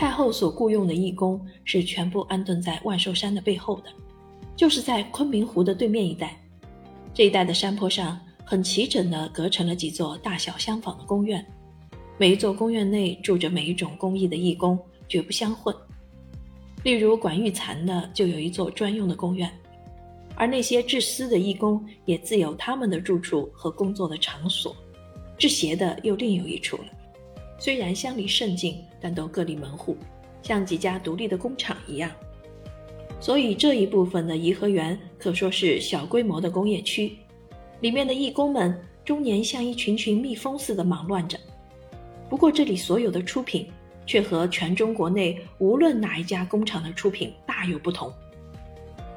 太后所雇佣的义工是全部安顿在万寿山的背后的，就是在昆明湖的对面一带。这一带的山坡上很齐整地隔成了几座大小相仿的宫院，每一座宫院内住着每一种工艺的义工，绝不相混。例如管玉蚕的就有一座专用的宫院，而那些制丝的义工也自有他们的住处和工作的场所，制鞋的又另有一处了。虽然相离甚近，但都各立门户，像几家独立的工厂一样。所以这一部分的颐和园可说是小规模的工业区，里面的义工们终年像一群群蜜蜂似的忙乱着。不过这里所有的出品，却和全中国内无论哪一家工厂的出品大有不同。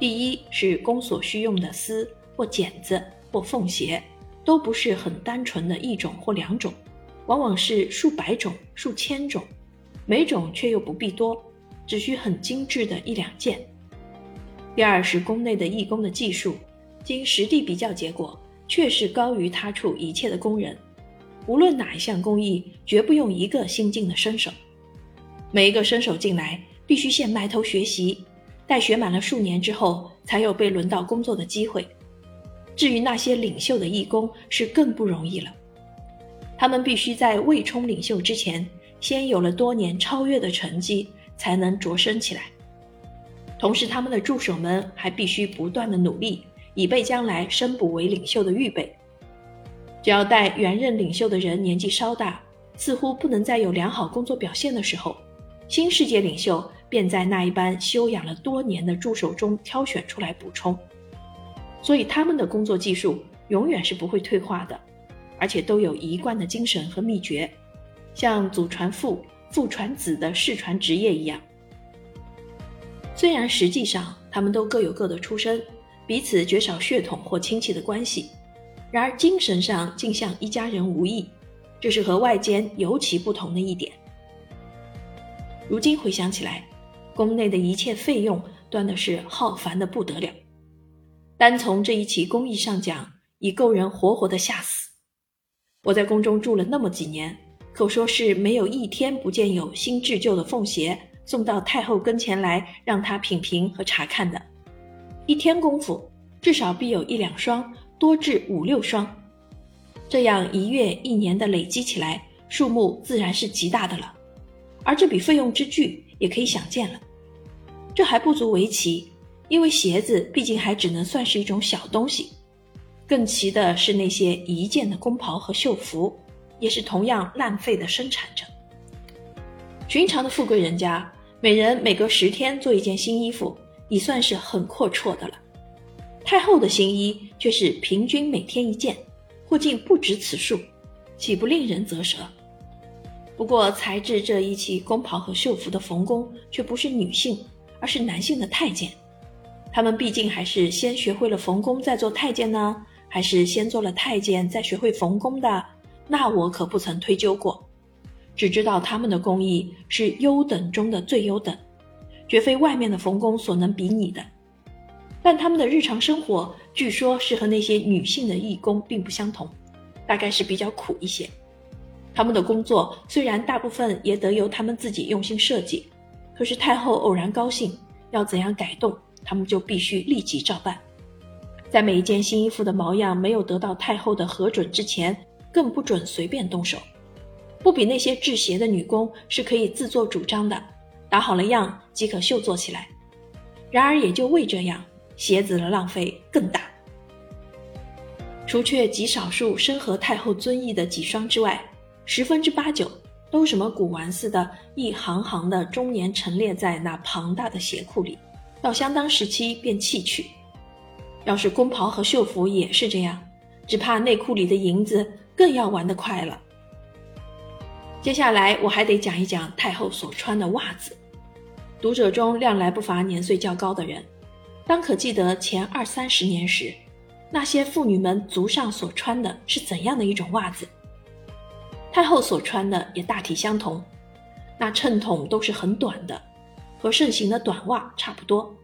第一是工所需用的丝或剪子或缝鞋，都不是很单纯的一种或两种。往往是数百种、数千种，每种却又不必多，只需很精致的一两件。第二是宫内的义工的技术，经实地比较结果，确实高于他处一切的工人。无论哪一项工艺，绝不用一个新进的身手。每一个身手进来，必须先埋头学习，待学满了数年之后，才有被轮到工作的机会。至于那些领袖的义工，是更不容易了。他们必须在未冲领袖之前，先有了多年超越的成绩，才能擢升起来。同时，他们的助手们还必须不断的努力，以备将来升补为领袖的预备。只要待原任领袖的人年纪稍大，似乎不能再有良好工作表现的时候，新世界领袖便在那一班修养了多年的助手中挑选出来补充。所以，他们的工作技术永远是不会退化的。而且都有一贯的精神和秘诀，像祖传父、父传子的世传职业一样。虽然实际上他们都各有各的出身，彼此绝少血统或亲戚的关系，然而精神上竟像一家人无异，这是和外间尤其不同的一点。如今回想起来，宫内的一切费用端的是浩繁的不得了，单从这一起工艺上讲，已够人活活的吓死。我在宫中住了那么几年，可说是没有一天不见有新制旧的凤鞋送到太后跟前来，让她品评和查看的。一天功夫，至少必有一两双，多至五六双。这样一月一年的累积起来，数目自然是极大的了。而这笔费用之巨，也可以想见了。这还不足为奇，因为鞋子毕竟还只能算是一种小东西。更奇的是那些一件的宫袍和绣服，也是同样浪费的生产着。寻常的富贵人家，每人每隔十天做一件新衣服，已算是很阔绰的了。太后的新衣却是平均每天一件，或竟不止此数，岂不令人啧舌？不过裁制这一期宫袍和绣服的缝工，却不是女性，而是男性的太监。他们毕竟还是先学会了缝工，再做太监呢。还是先做了太监，再学会缝工的，那我可不曾推究过，只知道他们的工艺是优等中的最优等，绝非外面的缝工所能比拟的。但他们的日常生活，据说是和那些女性的义工并不相同，大概是比较苦一些。他们的工作虽然大部分也得由他们自己用心设计，可是太后偶然高兴要怎样改动，他们就必须立即照办。在每一件新衣服的毛样没有得到太后的核准之前，更不准随便动手。不比那些制鞋的女工是可以自作主张的，打好了样即可绣做起来。然而也就为这样，鞋子的浪费更大。除却极少数深合太后尊意的几双之外，十分之八九都什么古玩似的，一行行的终年陈列在那庞大的鞋库里，到相当时期便弃去。要是宫袍和绣服也是这样，只怕内裤里的银子更要玩得快了。接下来我还得讲一讲太后所穿的袜子。读者中量来不乏年岁较高的人，当可记得前二三十年时，那些妇女们足上所穿的是怎样的一种袜子。太后所穿的也大体相同，那衬筒都是很短的，和盛行的短袜差不多。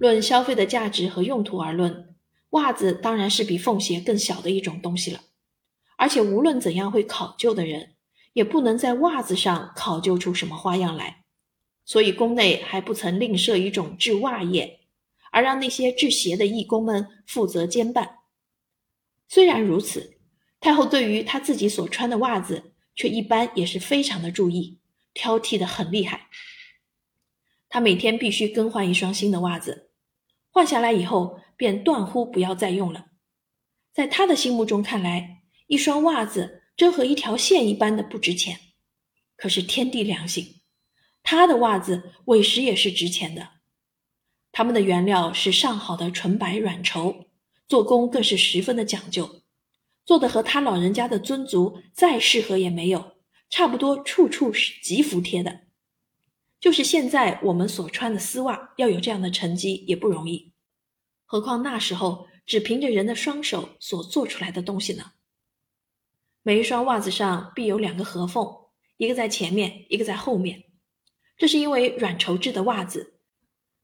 论消费的价值和用途而论，袜子当然是比凤鞋更小的一种东西了。而且无论怎样会考究的人，也不能在袜子上考究出什么花样来，所以宫内还不曾另设一种制袜业，而让那些制鞋的义工们负责监办。虽然如此，太后对于她自己所穿的袜子，却一般也是非常的注意，挑剔的很厉害。她每天必须更换一双新的袜子，换下来以后便断乎不要再用了。在他的心目中看来，一双袜子。真和一条线一般的不值钱，可是天地良心，他的袜子委实也是值钱的。他们的原料是上好的纯白软绸，做工更是十分的讲究，做的和他老人家的尊足再适合也没有，差不多处处是极服帖的。就是现在我们所穿的丝袜，要有这样的成绩也不容易，何况那时候只凭着人的双手所做出来的东西呢？每一双袜子上必有两个合缝，一个在前面，一个在后面。这是因为软绸制的袜子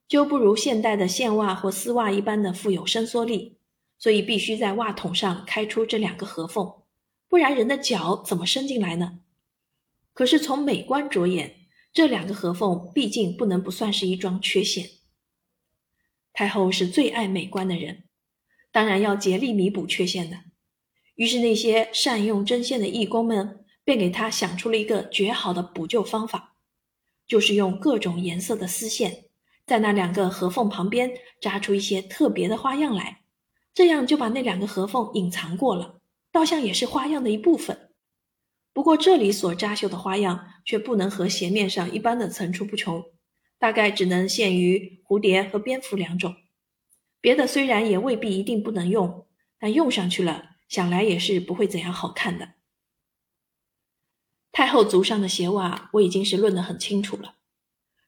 就不如现代的线袜或丝袜一般的富有伸缩力，所以必须在袜筒上开出这两个合缝，不然人的脚怎么伸进来呢？可是从美观着眼，这两个合缝毕竟不能不算是一桩缺陷。太后是最爱美观的人，当然要竭力弥补缺陷的。于是，那些善用针线的义工们便给他想出了一个绝好的补救方法，就是用各种颜色的丝线，在那两个合缝旁边扎出一些特别的花样来，这样就把那两个合缝隐藏过了，倒像也是花样的一部分。不过，这里所扎绣的花样却不能和鞋面上一般的层出不穷，大概只能限于蝴蝶和蝙蝠两种，别的虽然也未必一定不能用，但用上去了。想来也是不会怎样好看的。太后足上的鞋袜，我已经是论得很清楚了。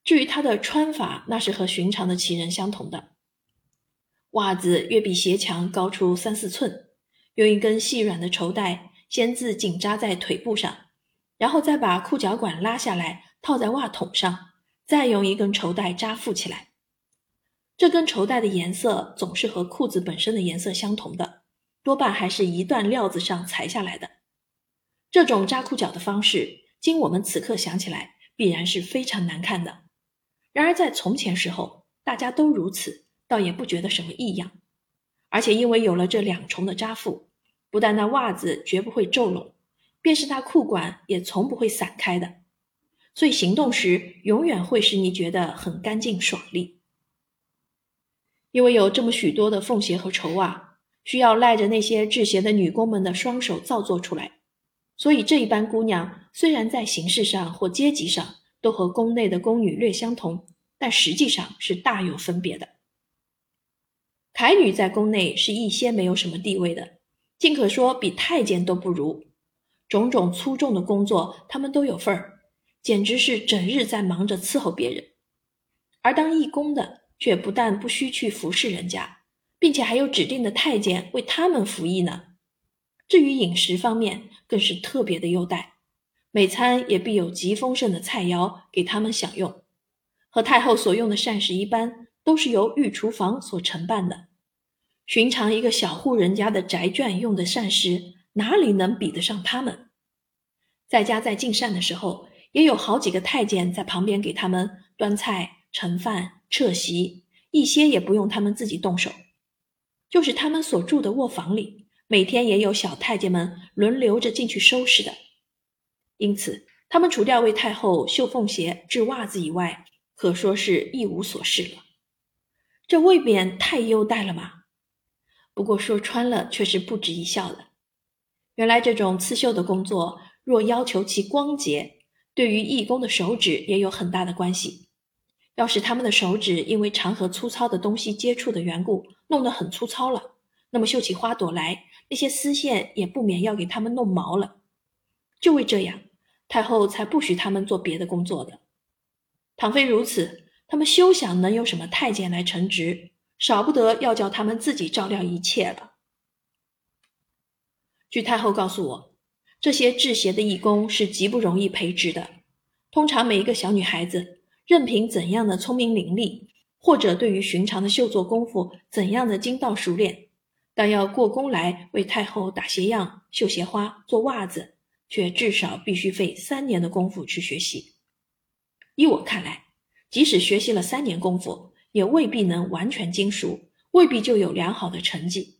至于她的穿法，那是和寻常的奇人相同的。袜子约比鞋墙高出三四寸，用一根细软的绸带先自紧扎在腿部上，然后再把裤脚管拉下来套在袜筒上，再用一根绸带扎缚起来。这根绸带的颜色总是和裤子本身的颜色相同的。多半还是一段料子上裁下来的。这种扎裤脚的方式，经我们此刻想起来，必然是非常难看的。然而在从前时候，大家都如此，倒也不觉得什么异样。而且因为有了这两重的扎缚，不但那袜子绝不会皱拢，便是那裤管也从不会散开的，所以行动时永远会使你觉得很干净爽利。因为有这么许多的缝鞋和绸袜。需要赖着那些制鞋的女工们的双手造作出来，所以这一班姑娘虽然在形式上或阶级上都和宫内的宫女略相同，但实际上是大有分别的。凯女在宫内是一些没有什么地位的，尽可说比太监都不如，种种粗重的工作他们都有份儿，简直是整日在忙着伺候别人，而当义工的却不但不需去服侍人家。并且还有指定的太监为他们服役呢。至于饮食方面，更是特别的优待，每餐也必有极丰盛的菜肴给他们享用。和太后所用的膳食一般，都是由御厨房所承办的。寻常一个小户人家的宅眷用的膳食，哪里能比得上他们？在家在进膳的时候，也有好几个太监在旁边给他们端菜、盛饭、撤席，一些也不用他们自己动手。就是他们所住的卧房里，每天也有小太监们轮流着进去收拾的，因此他们除掉为太后绣凤鞋、织袜子以外，可说是一无所事了。这未免太优待了吗？不过说穿了，却是不值一笑的。原来这种刺绣的工作，若要求其光洁，对于义工的手指也有很大的关系。要是他们的手指因为常和粗糙的东西接触的缘故，弄得很粗糙了，那么绣起花朵来，那些丝线也不免要给他们弄毛了。就为这样，太后才不许他们做别的工作的。倘非如此，他们休想能有什么太监来承职，少不得要叫他们自己照料一切了。据太后告诉我，这些制鞋的义工是极不容易培植的，通常每一个小女孩子。任凭怎样的聪明伶俐，或者对于寻常的绣作功夫怎样的精到熟练，但要过宫来为太后打鞋样、绣鞋花、做袜子，却至少必须费三年的功夫去学习。依我看来，即使学习了三年功夫，也未必能完全精熟，未必就有良好的成绩。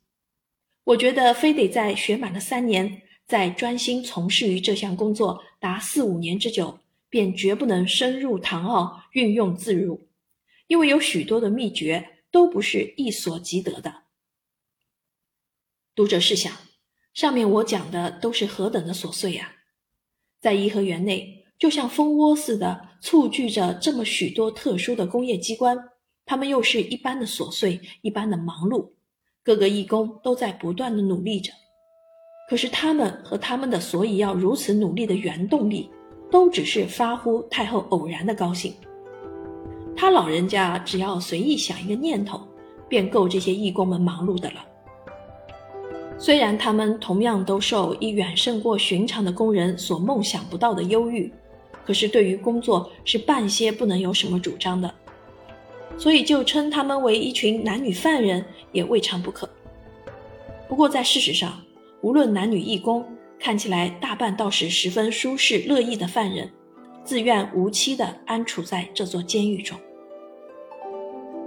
我觉得非得在学满了三年，再专心从事于这项工作达四五年之久，便绝不能深入唐奥，运用自如，因为有许多的秘诀都不是一所即得的。读者试想，上面我讲的都是何等的琐碎呀！在颐和园内，就像蜂窝似的簇聚着这么许多特殊的工业机关，他们又是一般的琐碎，一般的忙碌，各个义工都在不断的努力着。可是他们和他们的所以要如此努力的原动力，都只是发乎太后偶然的高兴。他老人家只要随意想一个念头，便够这些义工们忙碌的了。虽然他们同样都受一远胜过寻常的工人所梦想不到的忧郁，可是对于工作是半些不能有什么主张的，所以就称他们为一群男女犯人也未尝不可。不过在事实上，无论男女义工，看起来大半倒是十分舒适乐意的犯人，自愿无期地安处在这座监狱中。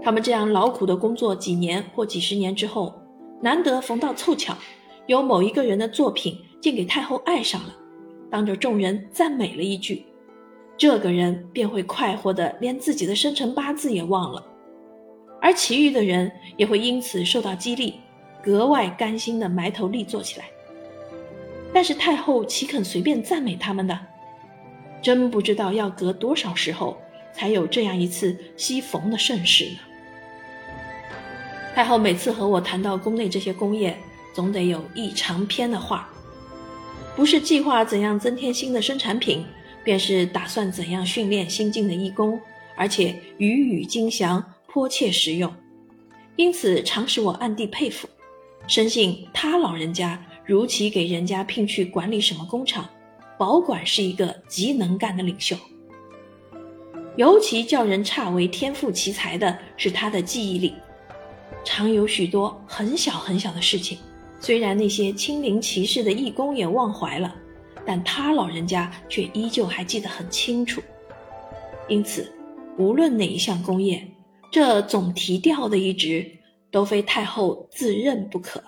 他们这样劳苦的工作几年或几十年之后。难得逢到凑巧，有某一个人的作品竟给太后爱上了，当着众人赞美了一句，这个人便会快活的连自己的生辰八字也忘了，而其余的人也会因此受到激励，格外甘心的埋头立作起来。但是太后岂肯随便赞美他们呢？真不知道要隔多少时候才有这样一次西逢的盛事呢？太后每次和我谈到宫内这些工业，总得有一长篇的话，不是计划怎样增添新的生产品，便是打算怎样训练新进的义工，而且语语精详，颇切实用。因此，常使我暗地佩服，深信他老人家如其给人家聘去管理什么工厂，保管是一个极能干的领袖。尤其叫人差为天赋奇才的是他的记忆力。常有许多很小很小的事情，虽然那些亲临其事的义工也忘怀了，但他老人家却依旧还记得很清楚。因此，无论哪一项功业，这总提调的一职，都非太后自认不可。